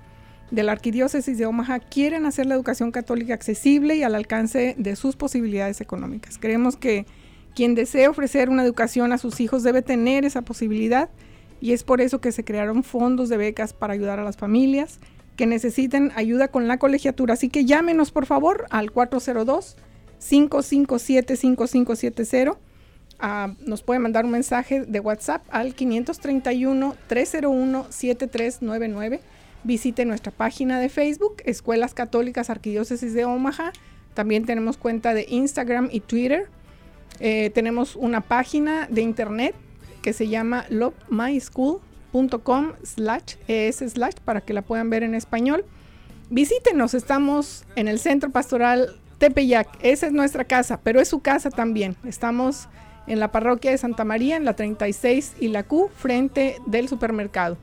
de la Arquidiócesis de Omaha quieren hacer la educación católica accesible y al alcance de sus posibilidades económicas. Creemos que quien desee ofrecer una educación a sus hijos debe tener esa posibilidad y es por eso que se crearon fondos de becas para ayudar a las familias que necesiten ayuda con la colegiatura. Así que llámenos por favor al 402 557 5570 Nos puede mandar un mensaje de WhatsApp al 531-301-7399. Visite nuestra página de Facebook, Escuelas Católicas Arquidiócesis de Omaha. También tenemos cuenta de Instagram y Twitter. Eh, tenemos una página de internet que se llama lovemyschool.com slash es slash para que la puedan ver en español. Visítenos, estamos en el Centro Pastoral Tepeyac. Esa es nuestra casa, pero es su casa también. Estamos en la parroquia de Santa María, en la 36 y la Q, frente del supermercado.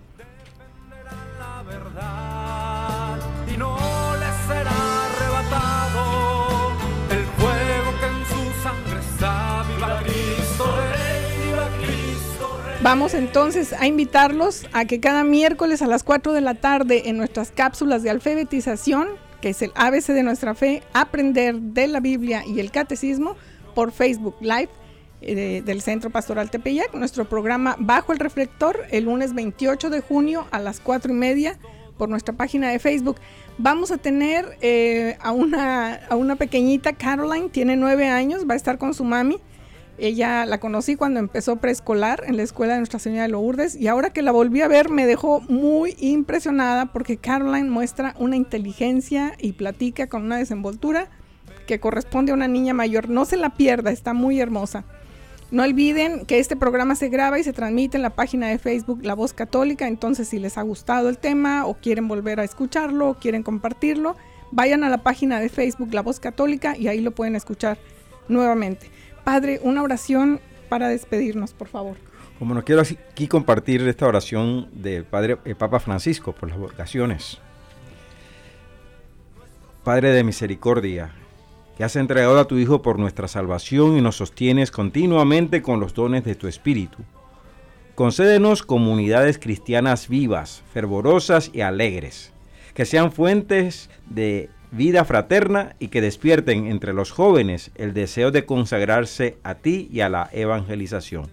Vamos entonces a invitarlos a que cada miércoles a las 4 de la tarde en nuestras cápsulas de alfabetización, que es el ABC de nuestra fe, aprender de la Biblia y el catecismo por Facebook Live, eh, del Centro Pastoral Tepeyac, nuestro programa Bajo el Reflector, el lunes 28 de junio a las 4 y media por nuestra página de Facebook. Vamos a tener eh, a, una, a una pequeñita, Caroline, tiene nueve años, va a estar con su mami. Ella la conocí cuando empezó preescolar en la escuela de Nuestra Señora de Lourdes y ahora que la volví a ver me dejó muy impresionada porque Caroline muestra una inteligencia y platica con una desenvoltura que corresponde a una niña mayor. No se la pierda, está muy hermosa. No olviden que este programa se graba y se transmite en la página de Facebook La Voz Católica, entonces si les ha gustado el tema o quieren volver a escucharlo o quieren compartirlo, vayan a la página de Facebook La Voz Católica y ahí lo pueden escuchar nuevamente. Padre, una oración para despedirnos, por favor. Como no quiero aquí compartir esta oración del Padre el Papa Francisco por las vocaciones. Padre de misericordia, que has entregado a tu Hijo por nuestra salvación y nos sostienes continuamente con los dones de tu Espíritu. Concédenos comunidades cristianas vivas, fervorosas y alegres, que sean fuentes de vida fraterna y que despierten entre los jóvenes el deseo de consagrarse a ti y a la evangelización.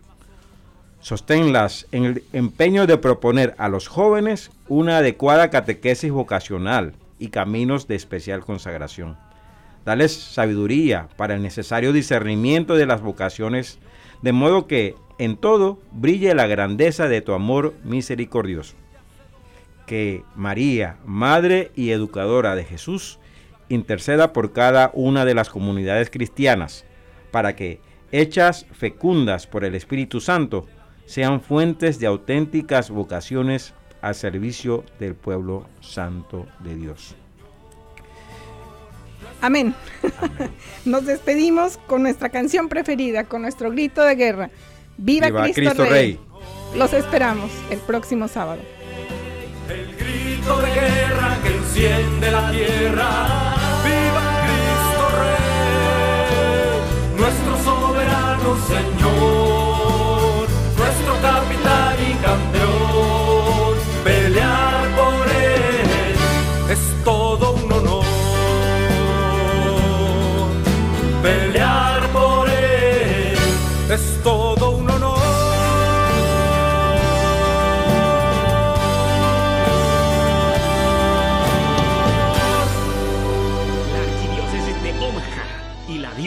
Sosténlas en el empeño de proponer a los jóvenes una adecuada catequesis vocacional y caminos de especial consagración Dales sabiduría para el necesario discernimiento de las vocaciones, de modo que en todo brille la grandeza de tu amor misericordioso. Que María, Madre y Educadora de Jesús, interceda por cada una de las comunidades cristianas, para que, hechas fecundas por el Espíritu Santo, sean fuentes de auténticas vocaciones al servicio del pueblo santo de Dios. Amén. [laughs] Nos despedimos con nuestra canción preferida, con nuestro grito de guerra. Viva, Cristo, Rey. Los esperamos el próximo sábado. El grito de guerra que enciende la tierra. Viva Cristo Rey, nuestro soberano Señor,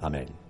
Amén.